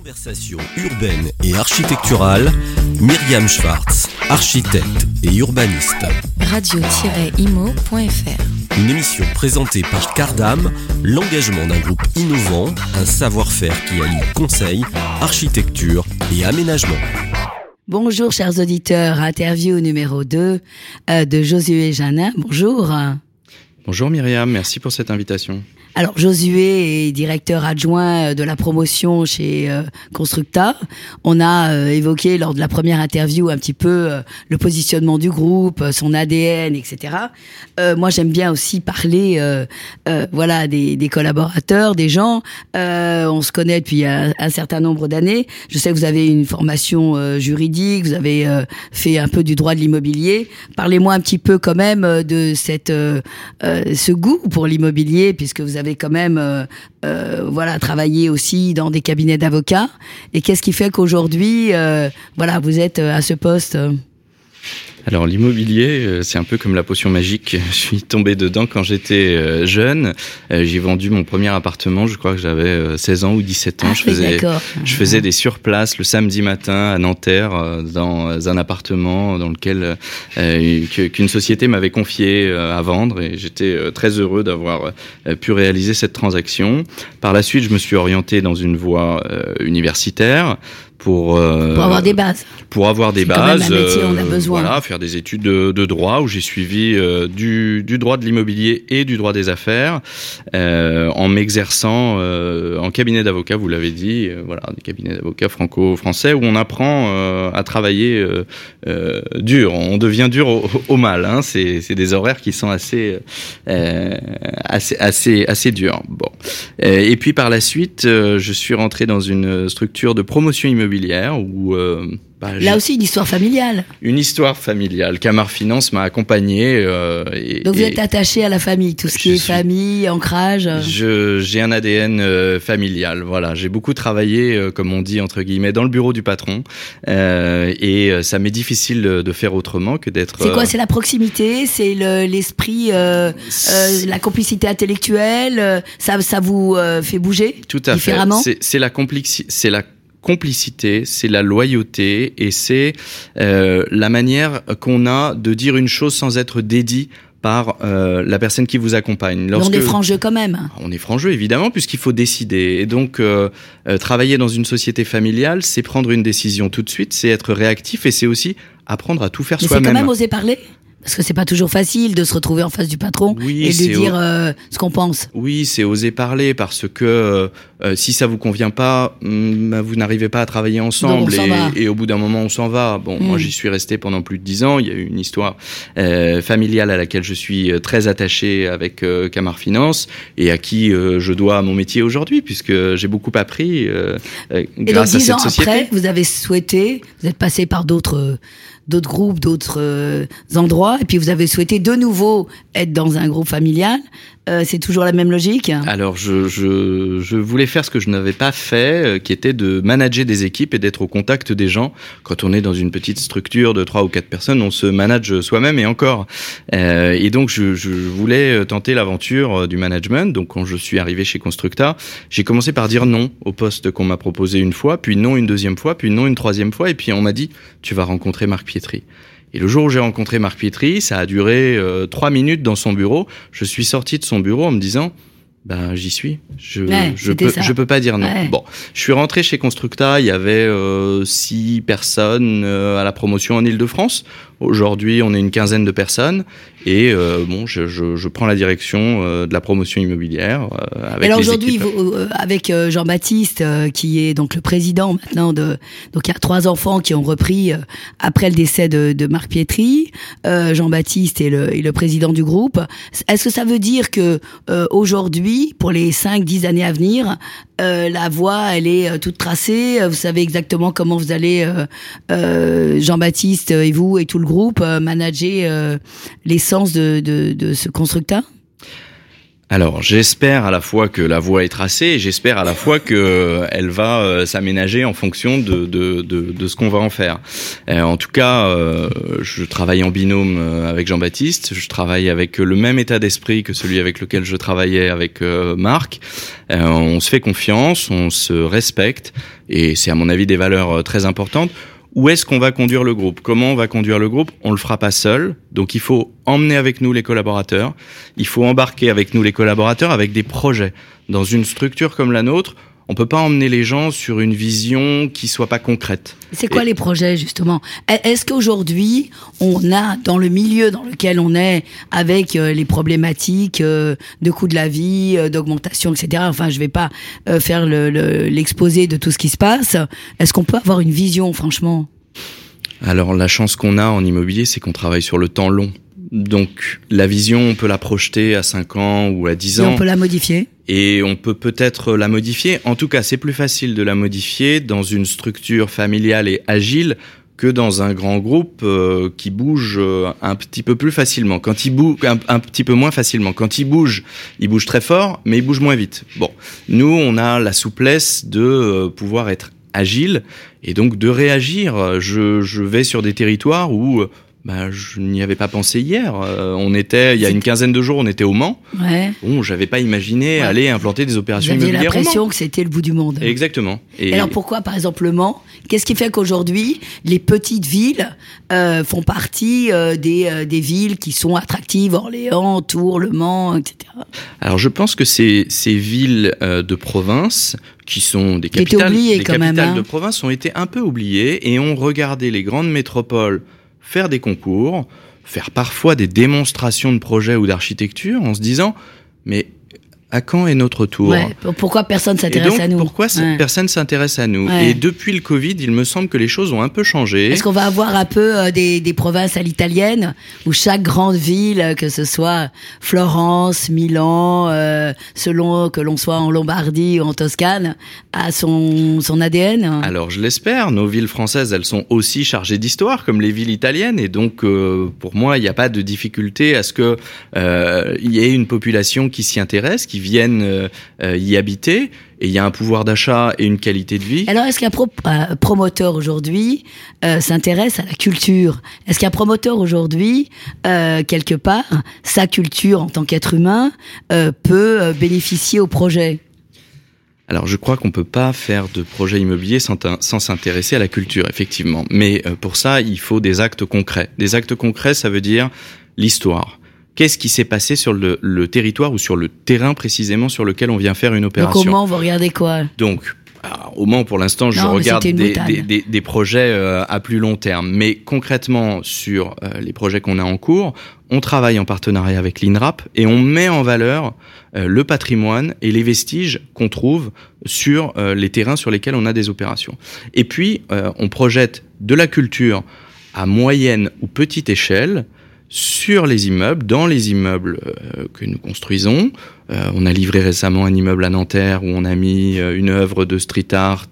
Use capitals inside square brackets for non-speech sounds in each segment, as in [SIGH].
Conversation urbaine et architecturale, Myriam Schwartz, architecte et urbaniste. Radio-imo.fr Une émission présentée par Cardam, l'engagement d'un groupe innovant, un savoir-faire qui allie conseil, architecture et aménagement. Bonjour chers auditeurs, interview numéro 2 euh, de Josué Janin. Bonjour. Bonjour Myriam, merci pour cette invitation. Alors Josué est directeur adjoint euh, de la promotion chez euh, Constructa. On a euh, évoqué lors de la première interview un petit peu le positionnement du groupe, son ADN, etc. Moi j'aime bien aussi parler, voilà, des, collaborateurs, des gens. On se connaît depuis un, certain nombre d'années. Je sais que vous avez une formation juridique, vous avez fait un peu du droit de l'immobilier. Parlez-moi un petit peu quand même de cette euh, ce goût pour l'immobilier, puisque vous avez quand même euh, euh, voilà travaillé aussi dans des cabinets d'avocats. Et qu'est-ce qui fait qu'aujourd'hui, voilà, vous êtes à ce poste Alors l'immobilier, euh, c'est un peu comme la potion magique. [LAUGHS] Je suis tombé dedans quand j'étais euh, jeune. Euh, J'ai vendu mon premier appartement, je crois que j'avais euh, 16 ans ou 17 ans. Ah je faisais, je faisais des surplaces le samedi matin à Nanterre dans un appartement dans lequel euh, qu'une société m'avait confié à vendre et j'étais très heureux d'avoir pu réaliser cette transaction. Par la suite, je me suis orienté dans une voie universitaire pour euh, pour avoir des bases. pour avoir des C'est quand même bases, un métier, on a euh, besoin. voilà, faire des études de, de droit où j'ai suivi euh, du, du droit de l'immobilier et du droit des affaires, euh, en m'exerçant euh, en cabinet d'avocat, vous l'avez dit, euh, voilà, des cabinets d'avocats franco-français où on apprend euh, à travailler euh, euh, dur, on devient dur au, au mal, hein, c'est des horaires qui sont assez euh, assez assez assez durs. Bon, et puis par la suite, euh, je suis rentré dans une structure de promotion immobilière où euh, bah, Là aussi, une histoire familiale. une histoire familiale. Camar Finance m'a accompagné. euh, et, Donc vous et êtes attaché à la famille, tout ce qui Je est suis- famille, ancrage. euh. je j'ai un ADN euh, familial. Voilà, j'ai beaucoup travaillé, euh, comme on dit entre guillemets, dans le bureau du patron, euh, et euh, ça m'est difficile de, faire autrement que d'être. C'est quoi? C'est la proximité, c'est le- l'esprit, euh, euh, la complicité intellectuelle? ça, ça vous euh, fait bouger Tout à fait. différemment? C'est la complexi- c'est la complicité, c'est la loyauté et c'est euh, la manière qu'on a de dire une chose sans être dédié par euh, la personne qui vous accompagne. Mais On est franc jeu quand même. On est franc jeu, évidemment, puisqu'il faut décider. Et donc, euh, euh, travailler dans une société familiale, c'est prendre une décision tout de suite, c'est être réactif et c'est aussi apprendre à tout faire Mais c'est quand soi-même. même oser parler. Parce que c'est pas toujours facile de se retrouver en face du patron Oui, et de dire euh, ce qu'on pense. Oui, c'est oser parler parce que euh, euh, si ça vous convient pas, hum, bah, vous n'arrivez pas à travailler ensemble et, au bout d'un moment on s'en va. Bon, Mm. moi j'y suis resté pendant plus de dix ans. Il y a eu une histoire euh, familiale à laquelle je suis euh, très attaché avec euh, Camar Finance et à qui euh, je dois mon métier aujourd'hui puisque j'ai beaucoup appris euh, euh, Et donc grâce à dix cette ans société. après, vous avez souhaité, vous êtes passé par d'autres euh, d'autres groupes, d'autres euh, endroits, et puis vous avez souhaité de nouveau être dans un groupe familial. Euh, c'est toujours la même logique. Alors, je, je, je voulais faire ce que je n'avais pas fait, euh, qui était de manager des équipes et d'être au contact des gens. Quand on est dans une petite structure de trois ou quatre personnes, on se manage soi-même et encore. Euh, et donc, je, je voulais tenter l'aventure euh, du management. Donc, quand je suis arrivé chez Constructa, j'ai commencé par dire non au poste qu'on m'a proposé une fois, puis non une deuxième fois, puis non une troisième fois, et puis on m'a dit, tu vas rencontrer Marc Pietri. Et le jour où j'ai rencontré Marc Pietri, ça a duré euh, trois minutes dans son bureau. Je suis sorti de son bureau en me disant, ben j'y suis. Je Ouais, je peux ça. je peux pas dire non. Ouais. Bon, je suis rentré chez Constructa. Il y avait euh, six personnes euh, à la promotion en Île-de-France. Aujourd'hui, on est une quinzaine de personnes. Et euh, bon, je, je, je prends la direction euh, de la promotion immobilière euh, avec alors aujourd'hui, euh, avec euh, Jean-Baptiste, euh, qui est donc le président maintenant de, donc il y a trois enfants qui ont repris euh, après le décès de, de Marc Pietri. Euh, Jean-Baptiste est le, est le président du groupe. Est-ce que ça veut dire que euh, aujourd'hui, pour les 5-10 années à venir, euh, la voie, elle est euh, toute tracée. euh, Vous savez exactement comment vous allez, euh, Jean-Baptiste et vous et tout le groupe, manager l'essence de, de, de ce constructeur alors, j'espère à la fois que la voie est tracée et j'espère à la fois que euh, elle va euh, s'aménager en fonction de, de, de, de ce qu'on va en faire. Euh, en tout cas, je travaille en binôme avec Jean-Baptiste. Je travaille avec le même état d'esprit que celui avec lequel je travaillais avec Marc. on se fait confiance, on se respecte et c'est à mon avis des valeurs très importantes. Où est-ce qu'on va conduire le groupe? Comment on va conduire le groupe? On le fera pas seul, donc il faut emmener avec nous les collaborateurs. Il faut embarquer avec nous les collaborateurs avec des projets. Dans une structure comme la nôtre, on peut pas emmener les gens sur une vision qui soit pas concrète. C'est quoi les projets justement? Est-ce qu'aujourd'hui on a dans le milieu dans lequel on est avec euh, les problématiques euh, de coût de la vie, euh, d'augmentation, etc. Enfin, je vais pas faire l'exposé de tout ce qui se passe. Est-ce qu'on peut avoir une vision, franchement? Alors la chance qu'on a en immobilier, c'est qu'on travaille sur le temps long. Donc la vision, on peut la projeter à 5 ans ou à 10 ans. Et on peut la modifier et on peut peut-être la modifier. En tout cas, c'est plus facile de la modifier dans une structure familiale et agile que dans un grand groupe euh, qui bouge euh, un petit peu plus facilement. Quand il bouge un, un, petit peu moins facilement. Quand il bouge, il bouge très fort, mais il bouge moins vite. Bon, nous, on a la souplesse de euh, pouvoir être agile et donc de réagir. Je, je vais sur des territoires où bah, je n'y avais pas pensé hier. Euh, on était, il y a une quinzaine de jours, on était au Mans. Ouais. Bon, j'avais pas imaginé aller implanter des opérations Vous immobilières. l'impression que c'était le bout du monde. Exactement. Et, alors pourquoi, par exemple, le Mans? Qu'est-ce qui fait qu'aujourd'hui, les petites villes euh, font partie euh, des, des villes qui sont attractives, Orléans, Tours, Le Mans, etc. Alors je pense que ces, ces villes de province qui sont des capitales, des capitales même, hein. de province ont été un peu oubliées et ont regardé les grandes métropoles faire des concours, faire parfois des démonstrations de projets ou d'architecture en se disant mais à quand est notre tour Ouais. Pourquoi personne s'intéresse à nous pourquoi Ouais. personne s'intéresse à nous Ouais. Et depuis le Covid, il me semble que les choses ont un peu changé. Est-ce qu'on va avoir un peu euh, des, des provinces à l'italienne où chaque grande ville, euh, que ce soit Florence, Milan, euh, selon que l'on soit en Lombardie ou en Toscane, a son, son ADN Alors je l'espère, nos villes françaises, elles sont aussi chargées d'histoire comme les villes italiennes et donc euh, pour moi, il n'y a pas de difficulté à ce que euh, il y ait une population qui s'y intéresse, qui vienne euh, euh, y habiter et il y a un pouvoir d'achat et une qualité de vie. Alors, est-ce qu'un pro- euh, promoteur aujourd'hui euh, s'intéresse à la culture? Est-ce qu'un promoteur aujourd'hui, euh, quelque part, sa culture en tant qu'être humain euh, peut bénéficier au projet? Alors je crois qu'on peut pas faire de projet immobilier sans, s'intéresser à la culture, effectivement. Mais pour ça, il faut des actes concrets. Des actes concrets, ça veut dire l'histoire. Qu'est-ce qui s'est passé sur le, le territoire ou sur le terrain précisément sur lequel on vient faire une Donc, opération comment vous regardez quoi? Donc, alors, au Mans, pour l'instant, je regarde des, boutade. des, des- des projets euh, à plus long terme. Mais concrètement, sur euh, les projets qu'on a en cours, on travaille en partenariat avec l'INRAP et on met en valeur euh, le patrimoine et les vestiges qu'on trouve sur les terrains sur lesquels on a des opérations. Et puis, on projette de la culture à moyenne ou petite échelle sur les immeubles, dans les immeubles euh, que nous construisons. Euh, on a livré récemment un immeuble à Nanterre où on a mis euh, une œuvre de street art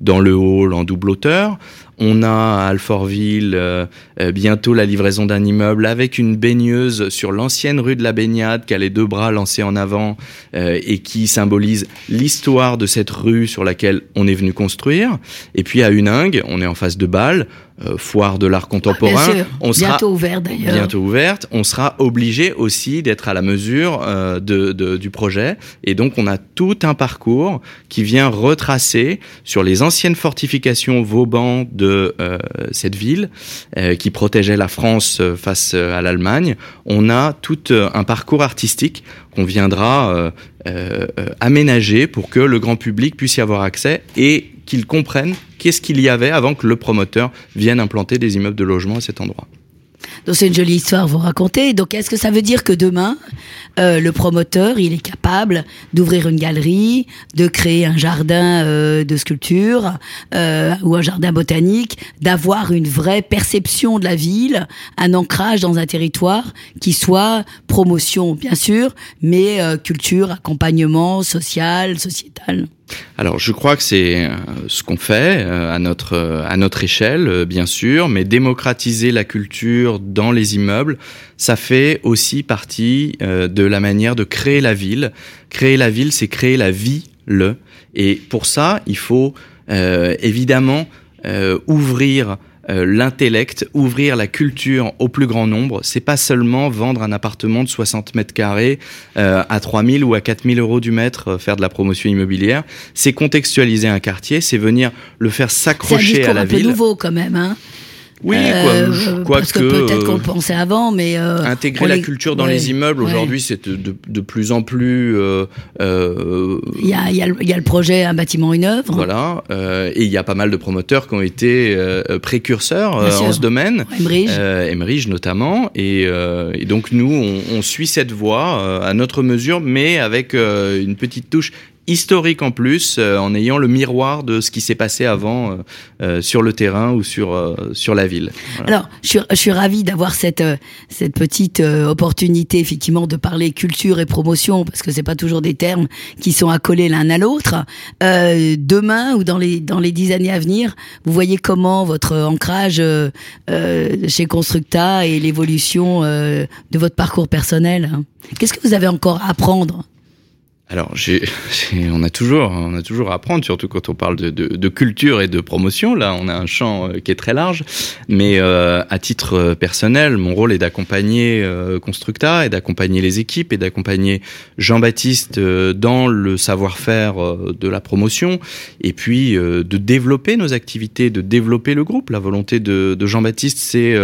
dans le hall en double hauteur. On a à Alfortville euh, euh, bientôt la livraison d'un immeuble avec une baigneuse sur l'ancienne rue de la Baignade qui a les deux bras lancés en avant euh, et qui symbolise l'histoire de cette rue sur laquelle on est venu construire. Et puis à Huningue, on est en face de Bâle, euh, foire de l'art contemporain. Ah, Bien sûr, on sera bientôt ouvert d'ailleurs. bientôt ouverte, on sera obligé aussi d'être à la mesure euh, de, de- du projet. Et donc, on a tout un parcours qui vient retracer sur les anciennes fortifications Vauban de euh, cette ville euh, qui protégeait la France euh, face à l'Allemagne. On a tout un parcours artistique qu'on viendra aménager pour que le grand public puisse y avoir accès et qu'il comprenne qu'est-ce qu'il y avait avant que le promoteur vienne implanter des immeubles de logement à cet endroit. Donc c'est une jolie histoire à vous raconter. Donc est-ce que ça veut dire que demain, euh, le promoteur, il est capable d'ouvrir une galerie, de créer un jardin euh, de sculpture euh, ou un jardin botanique, d'avoir une vraie perception de la ville, un ancrage dans un territoire qui soit promotion bien sûr, mais euh, culture, accompagnement social, sociétal? Alors, je crois que c'est euh, ce qu'on fait euh, à notre euh, à notre échelle, bien sûr, mais démocratiser la culture dans les immeubles, ça fait aussi partie de la manière de créer la ville. Créer la ville, c'est créer la vie, le. Et pour ça, il faut euh, évidemment euh, ouvrir euh, l'intellect, ouvrir la culture au plus grand nombre. C'est pas seulement vendre un appartement de 60 mètres carrés euh, à 3000 ou à 4000 euros du mètre, euh, faire de la promotion immobilière. C'est contextualiser un quartier, c'est venir le faire s'accrocher à la un peu ville. nouveau quand même. Hein. Oui, Euh, quoi, quoi parce que, que, peut-être qu'on euh, le pensait avant, mais euh, Intégrer la les- culture dans ouais, les immeubles ouais. aujourd'hui, c'est de, de, plus en plus euh, euh, Il y a, il y, a le- il y a le projet Un bâtiment, une œuvre. voilà. euh, et il y a pas mal de promoteurs qui ont été euh, précurseurs euh, en ce domaine. Emeridge. Euh, Emeridge notamment, et, euh, et donc nous, on, on suit cette voie euh, à notre mesure, mais avec euh, une petite touche historique en plus, euh, en ayant le miroir de ce qui s'est passé avant euh, euh, sur le terrain ou sur euh, sur la ville. Alors, je suis, je suis ravie d'avoir cette euh, cette petite opportunité effectivement de parler culture et promotion parce que c'est pas toujours des termes qui sont accolés l'un à l'autre. Demain ou dans les dans les dix années à venir, vous voyez comment votre ancrage chez Constructa et l'évolution de votre parcours personnel. hein. Qu'est-ce que vous avez encore à apprendre? Alors, [LAUGHS] on a toujours, on a toujours à apprendre, surtout quand on parle de, culture et de promotion. Là, on a un champ euh, qui est très large. Mais euh, à titre euh, personnel, mon rôle est d'accompagner euh, Constructa et d'accompagner les équipes et d'accompagner Jean-Baptiste dans le savoir-faire de la promotion et puis de développer nos activités, de développer le groupe. La volonté de, Jean-Baptiste, c'est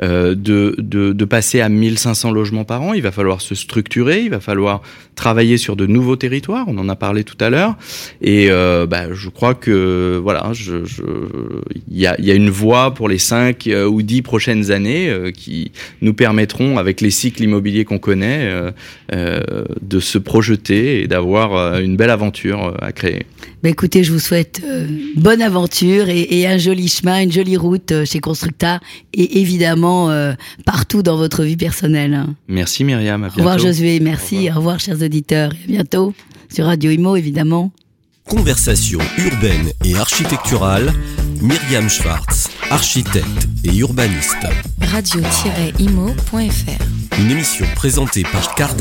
de, de, de passer à 1500 logements par an. Il va falloir se structurer, il va falloir travailler sur de nouveaux territoires. On en a parlé tout à l'heure. Et euh, bah, je crois que voilà, je, je, il y a, il y a une voie pour les cinq euh, ou dix prochaines années euh, qui nous permettront, avec les cycles immobiliers qu'on connaît, euh, de se projeter et d'avoir une belle aventure à créer. Ben écoutez, je vous souhaite bonne aventure et, et un joli chemin, une jolie route chez Constructa et évidemment partout dans votre vie personnelle. Merci Myriam, à Au revoir bientôt. Josué, merci. Au revoir. chers auditeurs et à bientôt sur Radio Imo évidemment. Conversation urbaine et architecturale, Myriam Schwartz, architecte et urbaniste. radio-imo.fr Une émission présentée par Cardin.